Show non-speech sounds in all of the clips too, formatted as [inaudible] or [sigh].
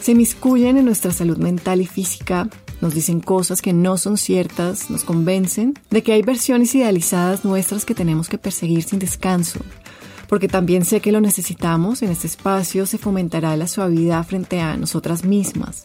se miscuyen en nuestra salud mental y física, nos dicen cosas que no son ciertas, nos convencen de que hay versiones idealizadas nuestras que tenemos que perseguir sin descanso. Porque también sé que lo necesitamos, en este espacio se fomentará la suavidad frente a nosotras mismas,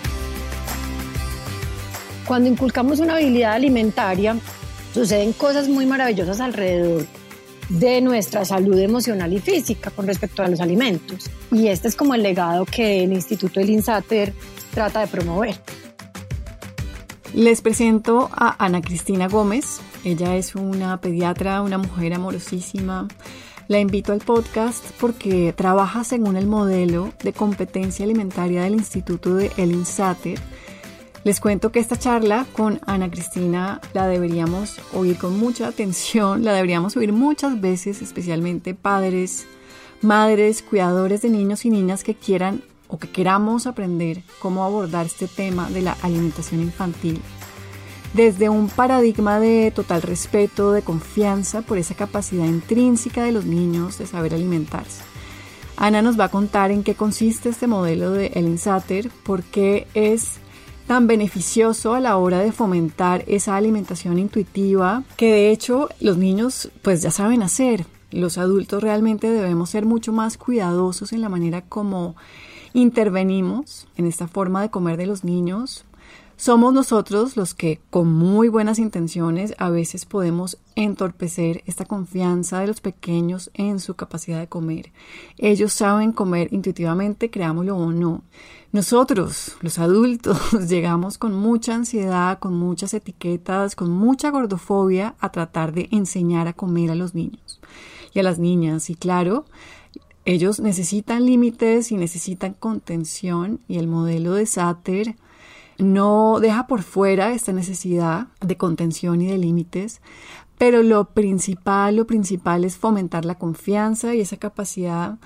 Cuando inculcamos una habilidad alimentaria, suceden cosas muy maravillosas alrededor de nuestra salud emocional y física con respecto a los alimentos. Y este es como el legado que el Instituto del INSATER trata de promover. Les presento a Ana Cristina Gómez. Ella es una pediatra, una mujer amorosísima. La invito al podcast porque trabaja según el modelo de competencia alimentaria del Instituto de El INSATER. Les cuento que esta charla con Ana Cristina la deberíamos oír con mucha atención, la deberíamos oír muchas veces, especialmente padres, madres, cuidadores de niños y niñas que quieran o que queramos aprender cómo abordar este tema de la alimentación infantil desde un paradigma de total respeto, de confianza por esa capacidad intrínseca de los niños de saber alimentarse. Ana nos va a contar en qué consiste este modelo de Ellen Satter, por qué es tan beneficioso a la hora de fomentar esa alimentación intuitiva que de hecho los niños pues ya saben hacer. Los adultos realmente debemos ser mucho más cuidadosos en la manera como intervenimos en esta forma de comer de los niños. Somos nosotros los que con muy buenas intenciones a veces podemos entorpecer esta confianza de los pequeños en su capacidad de comer. Ellos saben comer intuitivamente, creámoslo o no. Nosotros, los adultos, [laughs] llegamos con mucha ansiedad, con muchas etiquetas, con mucha gordofobia a tratar de enseñar a comer a los niños y a las niñas. Y claro, ellos necesitan límites y necesitan contención y el modelo de Sater no deja por fuera esta necesidad de contención y de límites, pero lo principal, lo principal es fomentar la confianza y esa capacidad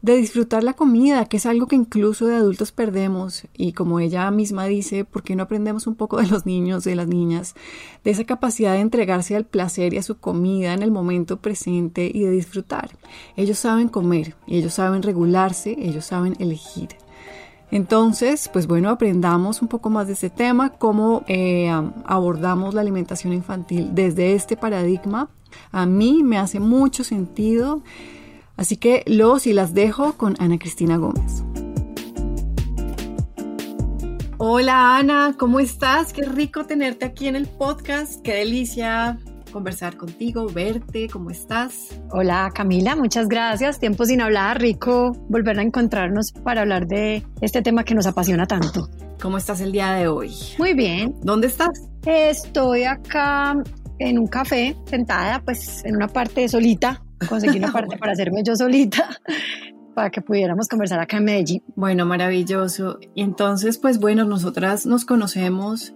de disfrutar la comida, que es algo que incluso de adultos perdemos. Y como ella misma dice, ¿por qué no aprendemos un poco de los niños, de las niñas, de esa capacidad de entregarse al placer y a su comida en el momento presente y de disfrutar? Ellos saben comer, ellos saben regularse, ellos saben elegir. Entonces, pues bueno, aprendamos un poco más de este tema, cómo eh, abordamos la alimentación infantil desde este paradigma. A mí me hace mucho sentido Así que los y las dejo con Ana Cristina Gómez. Hola Ana, ¿cómo estás? Qué rico tenerte aquí en el podcast, qué delicia conversar contigo, verte, ¿cómo estás? Hola Camila, muchas gracias. Tiempo sin hablar, rico volver a encontrarnos para hablar de este tema que nos apasiona tanto. ¿Cómo estás el día de hoy? Muy bien. ¿Dónde estás? Estoy acá en un café, sentada, pues en una parte solita, conseguí una [laughs] parte para hacerme yo solita para que pudiéramos conversar acá en Medellín. Bueno, maravilloso. Y entonces, pues bueno, nosotras nos conocemos,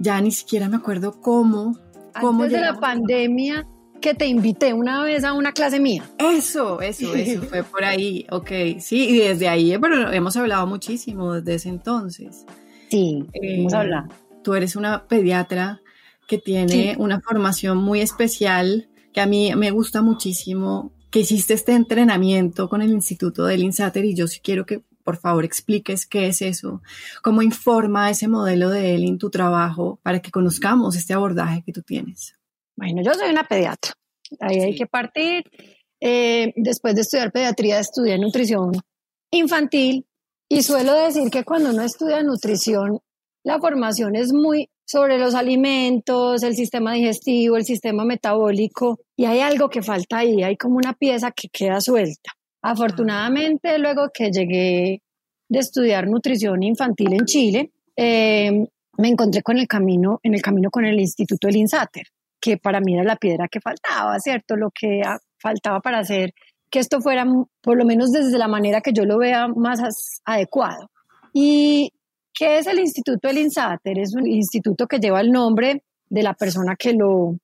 ya ni siquiera me acuerdo cómo. Antes de la pandemia que te invité una vez a una clase mía. Eso, eso, eso, fue por ahí, ok, sí, y desde ahí, pero hemos hablado muchísimo desde ese entonces. Sí, hemos eh, hablado. tú eres una pediatra que tiene una formación muy especial, que a mí me gusta muchísimo, que hiciste este entrenamiento con el Instituto del INSATER y yo sí quiero que por favor expliques qué es eso, cómo informa ese modelo de él en tu trabajo para que conozcamos este abordaje que tú tienes. Bueno, yo soy una pediatra, ahí hay que partir. Eh, después de estudiar pediatría, estudié nutrición infantil y suelo decir que cuando uno estudia nutrición, la formación es muy sobre los alimentos, el sistema digestivo, el sistema metabólico, y hay algo que falta ahí, hay como una pieza que queda suelta. Afortunadamente, luego que llegué de estudiar nutrición infantil en Chile, eh, me encontré con el camino, en el camino con el Instituto del INSATER, que para mí era la piedra que faltaba, ¿cierto? Lo que faltaba para hacer que esto fuera, por lo menos desde la manera que yo lo vea, más adecuado. ¿Y qué es el Instituto del INSATER? Es un instituto que lleva el nombre de la persona que lo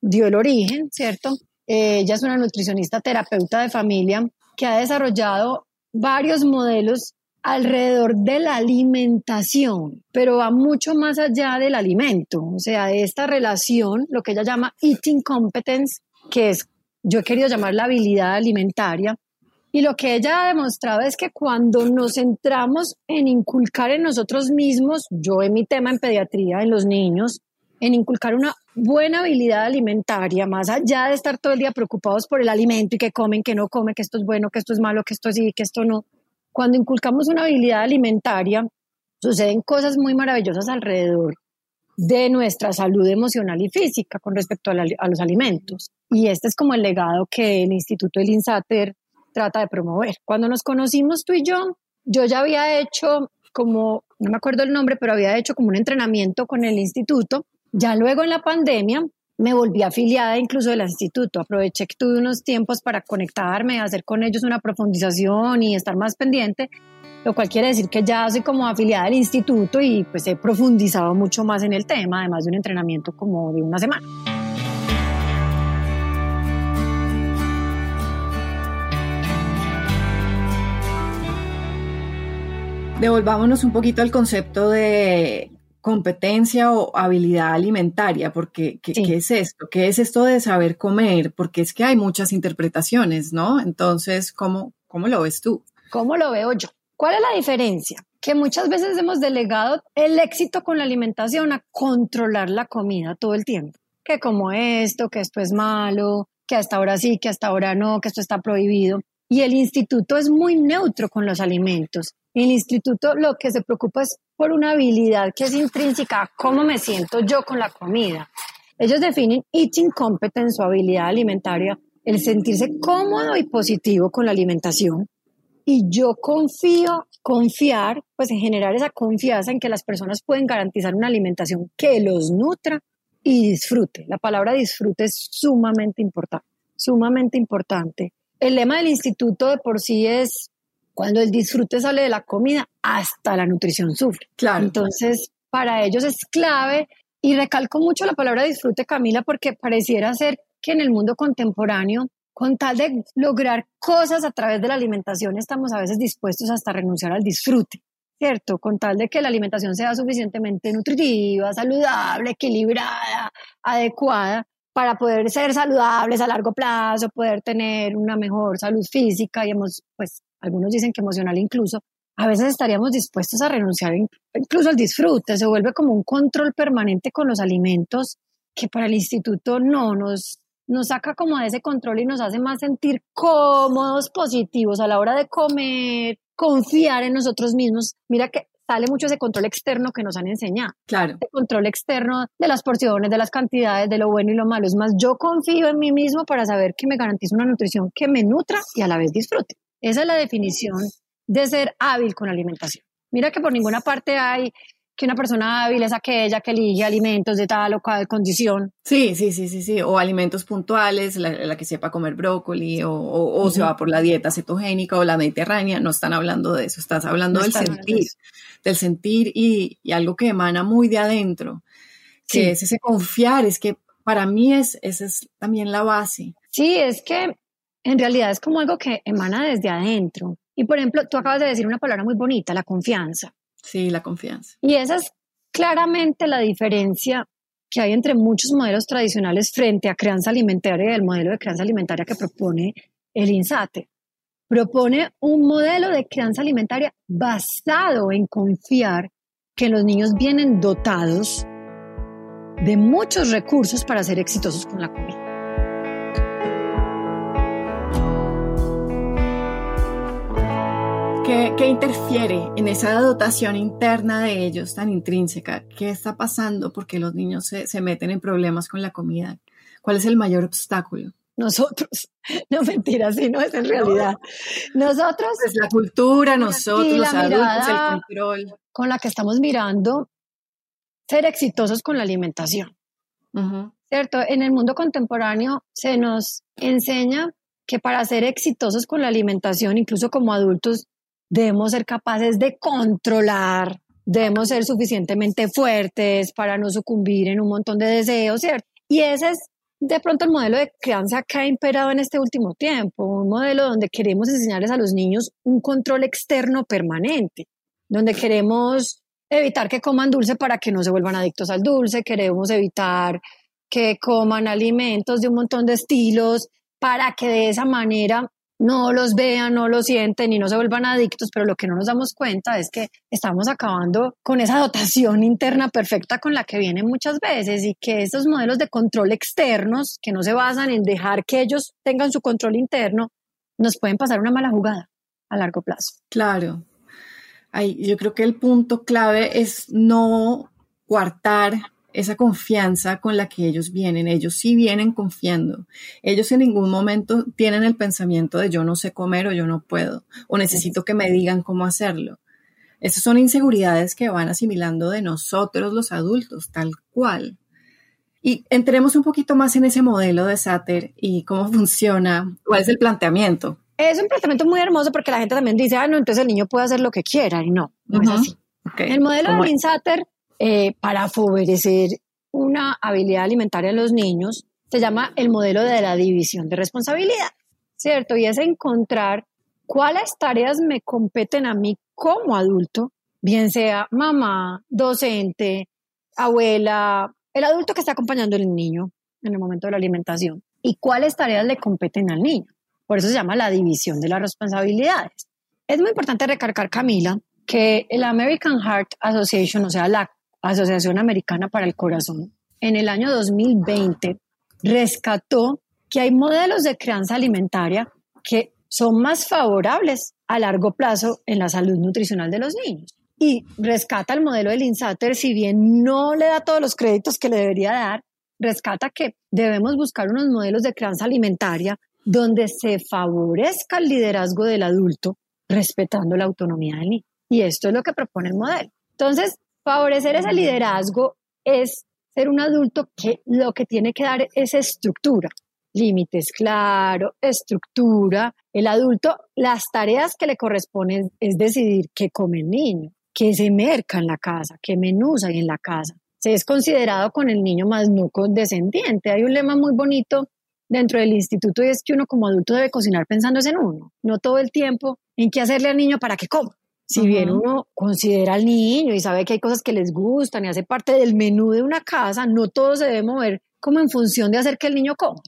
dio el origen, ¿cierto? Eh, ella es una nutricionista terapeuta de familia que ha desarrollado varios modelos alrededor de la alimentación, pero va mucho más allá del alimento, o sea, de esta relación, lo que ella llama eating competence, que es, yo he querido llamar la habilidad alimentaria, y lo que ella ha demostrado es que cuando nos centramos en inculcar en nosotros mismos, yo en mi tema en pediatría, en los niños, en inculcar una buena habilidad alimentaria, más allá de estar todo el día preocupados por el alimento y que comen, que no comen, que esto es bueno, que esto es malo, que esto sí, que esto no. Cuando inculcamos una habilidad alimentaria, suceden cosas muy maravillosas alrededor de nuestra salud emocional y física con respecto a, los alimentos. Y este es como el legado que el Instituto del INSATER trata de promover. Cuando nos conocimos tú y yo, yo ya había hecho como, no me acuerdo el nombre, pero había hecho como un entrenamiento con el instituto ya luego en la pandemia me volví afiliada incluso del instituto. Aproveché que tuve unos tiempos para conectarme, hacer con ellos una profundización y estar más pendiente, lo cual quiere decir que ya soy como afiliada del instituto y pues he profundizado mucho más en el tema, además de un entrenamiento como de una semana. Devolvámonos un poquito al concepto de competencia o habilidad alimentaria, porque ¿qué, es esto? ¿Qué es esto de saber comer? Porque es que hay muchas interpretaciones, ¿no? Entonces, ¿cómo, cómo lo ves tú? ¿Cómo lo veo yo? ¿Cuál es la diferencia? Que muchas veces hemos delegado el éxito con la alimentación a controlar la comida todo el tiempo. Que como esto, que esto es malo, que hasta ahora sí, que hasta ahora no, que esto está prohibido. Y el instituto es muy neutro con los alimentos. El instituto lo que se preocupa es por una habilidad que es intrínseca, cómo me siento yo con la comida. Ellos definen eating competence o habilidad alimentaria, el sentirse cómodo y positivo con la alimentación. Y yo confío, confiar, pues en generar esa confianza en que las personas pueden garantizar una alimentación que los nutra y disfrute. La palabra disfrute es sumamente importante, sumamente importante. El lema del instituto de por sí es cuando el disfrute sale de la comida, hasta la nutrición sufre. Claro. Entonces, para ellos es clave y recalco mucho la palabra disfrute, Camila, porque pareciera ser que en el mundo contemporáneo, con tal de lograr cosas a través de la alimentación, estamos a veces dispuestos hasta a renunciar al disfrute. ¿cierto? Con tal de que la alimentación sea suficientemente nutritiva, saludable, equilibrada, adecuada, para poder ser saludables a largo plazo, poder tener una mejor salud física y hemos, pues algunos dicen que emocional incluso, a veces estaríamos dispuestos a renunciar incluso al disfrute, se vuelve como un control permanente con los alimentos que para el instituto no nos, nos saca como de ese control y nos hace más sentir cómodos, positivos a la hora de comer, confiar en nosotros mismos. Mira que sale mucho ese control externo que nos han enseñado. Claro. El control externo de las porciones, de las cantidades, de lo bueno y lo malo. Es más, yo confío en mí mismo para saber que me garantizo una nutrición que me nutra y a la vez disfrute. Esa es la definición de ser hábil con alimentación. Mira que por ninguna parte hay que una persona hábil es aquella que elige alimentos de tal o cual condición. Sí, sí, sí, sí, sí. O alimentos puntuales, la, que sepa comer brócoli, o, se va por la dieta cetogénica o la mediterránea. No están hablando de eso, estás hablando del sentir, del sentir y, algo que emana muy de adentro, que es ese confiar, es que para mí es, esa es también la base. Sí, es que en realidad es como algo que emana desde adentro. Y por ejemplo, tú acabas de decir una palabra muy bonita, la confianza. Sí, la confianza. Y esa es claramente la diferencia que hay entre muchos modelos tradicionales frente a crianza alimentaria y el modelo de crianza alimentaria que propone el INSATE. Propone un modelo de crianza alimentaria basado en confiar que los niños vienen dotados de muchos recursos para ser exitosos con la comida. ¿Qué, interfiere en esa dotación interna de ellos tan intrínseca? ¿Qué está pasando? porque los niños se, se meten en problemas con la comida? ¿Cuál es el mayor obstáculo? nosotros. [laughs] No mentira, sí, no es en realidad. Nosotros. Es la cultura, nosotros, los adultos, el control. Con la que estamos mirando ser exitosos con la alimentación. ¿Cierto? En el mundo contemporáneo se nos enseña que para ser exitosos con la alimentación, incluso como adultos, debemos ser capaces de controlar, debemos ser suficientemente fuertes para no sucumbir en un montón de deseos, ¿cierto? Y ese es de pronto el modelo de crianza que ha imperado en este último tiempo, un modelo donde queremos enseñarles a los niños un control externo permanente, donde queremos evitar que coman dulce para que no se vuelvan adictos al dulce, queremos evitar que coman alimentos de un montón de estilos para que de esa manera no los vean, no los sienten y no se vuelvan adictos, pero lo que no nos damos cuenta es que estamos acabando con esa dotación interna perfecta con la que vienen muchas veces y que estos modelos de control externos, que no se basan en dejar que ellos tengan su control interno, nos pueden pasar una mala jugada a largo plazo. Claro. yo creo que el punto clave es no coartar esa confianza con la que ellos vienen. Ellos sí vienen confiando. Ellos en ningún momento tienen el pensamiento de yo no sé comer o yo no puedo o necesito que me digan cómo hacerlo. Esas son inseguridades que van asimilando de nosotros los adultos, tal cual. Y entremos un poquito más en ese modelo de Sater y cómo funciona, cuál es el planteamiento. Es un planteamiento muy hermoso porque la gente también dice, ah, no, entonces el niño puede hacer lo que quiera y no, no es así. El modelo de Lynn Sater eh, para favorecer una habilidad alimentaria en los niños se llama el modelo de la división de responsabilidad, ¿cierto? Y es encontrar cuáles tareas me competen a mí como adulto, bien sea mamá, docente, abuela, el adulto que está acompañando al niño en el momento de la alimentación, y cuáles tareas le competen al niño. Por eso se llama la división de las responsabilidades. Es muy importante recargar, Camila, que el American Heart Association, o sea, la Asociación Americana para el Corazón, en el año 2020 rescató que hay modelos de crianza alimentaria que son más favorables a largo plazo en la salud nutricional de los niños. Y rescata el modelo del INSATER, si bien no le da todos los créditos que le debería dar, rescata que debemos buscar unos modelos de crianza alimentaria donde se favorezca el liderazgo del adulto respetando la autonomía del niño. Y esto es lo que propone el modelo. Entonces, Favorecer ese liderazgo es ser un adulto que lo que tiene que dar es estructura, límites claro, estructura. El adulto, las tareas que le corresponden es decidir qué come el niño, qué se merca en la casa, qué menús hay en la casa. Se es considerado con el niño más no condescendiente. Hay un lema muy bonito dentro del instituto y es que uno como adulto debe cocinar pensando en uno, no todo el tiempo en qué hacerle al niño para que coma. Si bien uno considera al niño y sabe que hay cosas que les gustan y hace parte del menú de una casa, no todo se debe mover como en función de hacer que el niño coma,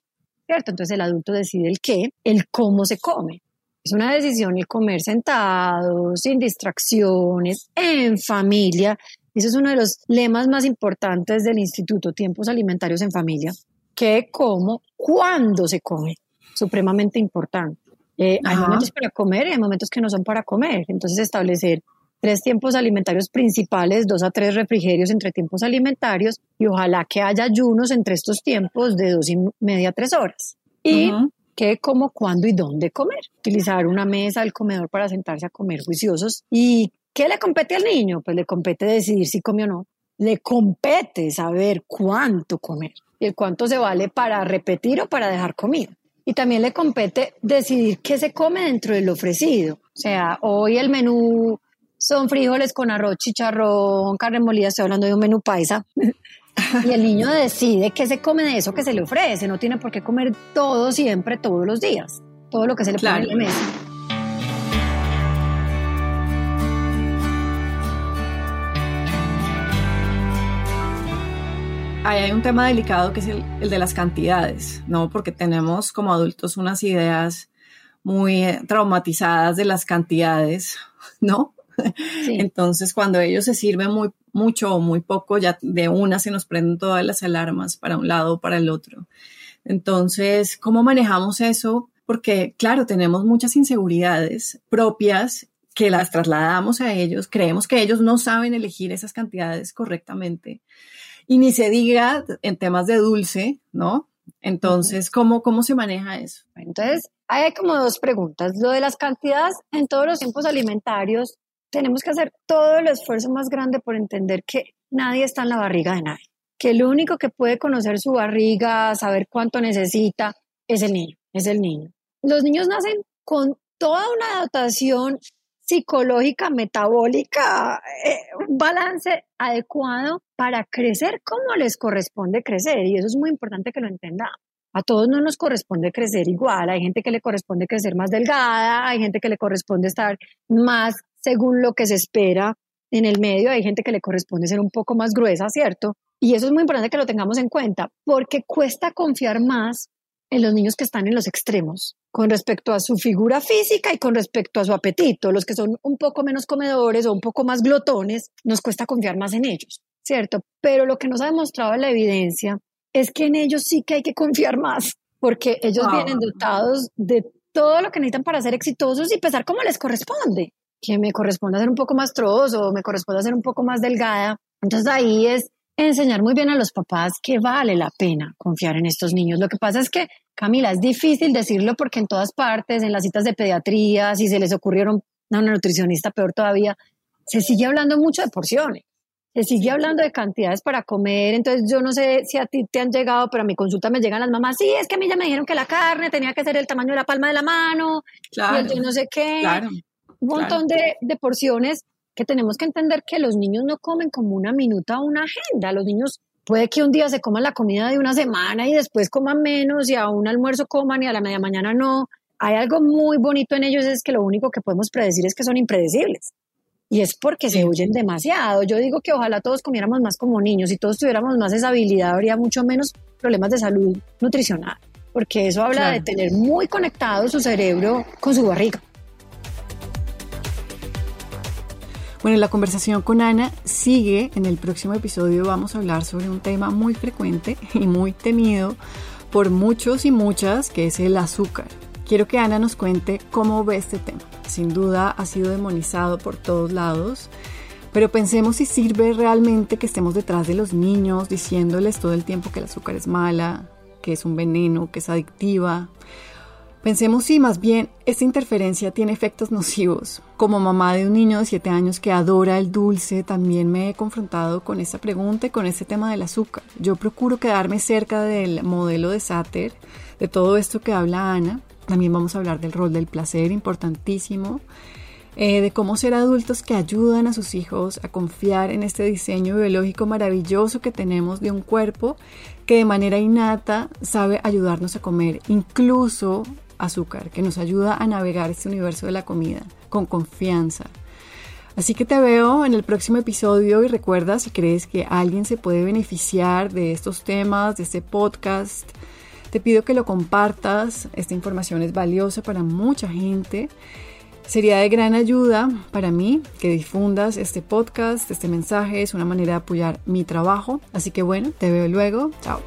¿cierto? Entonces el adulto decide el qué, el cómo se come. Es una decisión el comer sentado, sin distracciones, en familia. Eso es uno de los lemas más importantes del Instituto Tiempos Alimentarios en Familia. ¿Qué, cómo, cuándo se come? Supremamente importante. Eh, hay momentos para comer y hay momentos que no son para comer. Entonces, establecer tres tiempos alimentarios principales, dos a tres refrigerios entre tiempos alimentarios y ojalá que haya ayunos entre estos tiempos de dos y media a tres horas. Y qué, cómo, cuándo y dónde comer. Utilizar una mesa del comedor para sentarse a comer juiciosos. ¿Y qué le compete al niño? Pues le compete decidir si come o no. Le compete saber cuánto comer y el cuánto se vale para repetir o para dejar comida y también le compete decidir qué se come dentro del ofrecido. O sea, hoy el menú son frijoles con arroz, chicharrón, carne molida, estoy hablando de un menú paisa. [laughs] y el niño decide qué se come de eso que se le ofrece, no tiene por qué comer todo siempre, todos los días, todo lo que se le pone en la mesa. Hay un tema delicado que es el, el, de las cantidades, ¿no? Porque tenemos como adultos unas ideas muy eh, traumatizadas de las cantidades, [laughs] ¿no? Sí. Entonces, cuando ellos se sirven muy, mucho o muy poco, ya de una se nos prenden todas las alarmas para un lado o para el otro. Entonces, ¿cómo manejamos eso? Porque, claro, tenemos muchas inseguridades propias que las trasladamos a ellos, creemos que ellos no saben elegir esas cantidades correctamente. Y ni se diga en temas de dulce, ¿no? Entonces, ¿cómo, cómo se maneja eso? Entonces, hay como dos preguntas. Lo de las cantidades en todos los tiempos alimentarios, tenemos que hacer todo el esfuerzo más grande por entender que nadie está en la barriga de nadie, que el único que puede conocer su barriga, saber cuánto necesita, es el niño, es el niño. Los niños nacen con toda una dotación psicológica, metabólica, eh, un balance adecuado para crecer como les corresponde crecer. Y eso es muy importante que lo entendamos. A todos no nos corresponde crecer igual. Hay gente que le corresponde crecer más delgada, hay gente que le corresponde estar más según lo que se espera en el medio, hay gente que le corresponde ser un poco más gruesa, ¿cierto? Y eso es muy importante que lo tengamos en cuenta, porque cuesta confiar más en los niños que están en los extremos con respecto a su figura física y con respecto a su apetito. Los que son un poco menos comedores o un poco más glotones, nos cuesta confiar más en ellos, ¿cierto? Pero lo que nos ha demostrado la evidencia es que en ellos sí que hay que confiar más, porque ellos vienen dotados de todo lo que necesitan para ser exitosos y pensar cómo les corresponde, que me corresponde ser un poco más trozo, me corresponde ser un poco más delgada. Entonces ahí es enseñar muy bien a los papás que vale la pena confiar en estos niños. Lo que pasa es que, Camila, es difícil decirlo porque en todas partes, en las citas de pediatría, si se les ocurrieron a una nutricionista, peor todavía, se sigue hablando mucho de porciones. Se sigue hablando de cantidades para comer, entonces yo no sé si a ti te han llegado, pero a mi consulta me llegan las mamás, sí, es que a mí ya me dijeron que la carne tenía que ser el tamaño de la palma de la mano, claro, y yo no sé qué, claro, un montón de, de porciones que tenemos que entender que los niños no comen como una minuta o una agenda. Los niños puede que un día se coman la comida de una semana y después coman menos y a un almuerzo coman y a la media mañana no. Hay algo muy bonito en ellos, es que lo único que podemos predecir es que son impredecibles. Y es porque se huyen demasiado. Yo digo que ojalá todos comiéramos más como niños y todos tuviéramos más esa habilidad, habría mucho menos problemas de salud nutricional, porque eso habla de tener muy conectado su cerebro con su barriga. Bueno, la conversación con Ana sigue. En el próximo episodio vamos a hablar sobre un tema muy frecuente y muy temido por muchos y muchas, que es el azúcar. Quiero que Ana nos cuente cómo ve este tema. Sin duda ha sido demonizado por todos lados, pero pensemos si sirve realmente que estemos detrás de los niños diciéndoles todo el tiempo que el azúcar es mala, que es un veneno, que es adictiva. Pensemos si más bien esta interferencia tiene efectos nocivos. Como mamá de un niño de 7 años que adora el dulce, también me he confrontado con esta pregunta y con este tema del azúcar. Yo procuro quedarme cerca del modelo de Satter, de todo esto que habla Ana. También vamos a hablar del rol del placer, importantísimo. Eh, de cómo ser adultos que ayudan a sus hijos a confiar en este diseño biológico maravilloso que tenemos de un cuerpo que de manera innata sabe ayudarnos a comer, incluso azúcar, que nos ayuda a navegar este universo de la comida con confianza. Así que te veo en el próximo episodio y recuerda si crees que alguien se puede beneficiar de estos temas, de este podcast, te pido que lo compartas. Esta información es valiosa para mucha gente. Sería de gran ayuda para mí que difundas este podcast, este mensaje. Es una manera de apoyar mi trabajo. Así que bueno, te veo luego. Chao.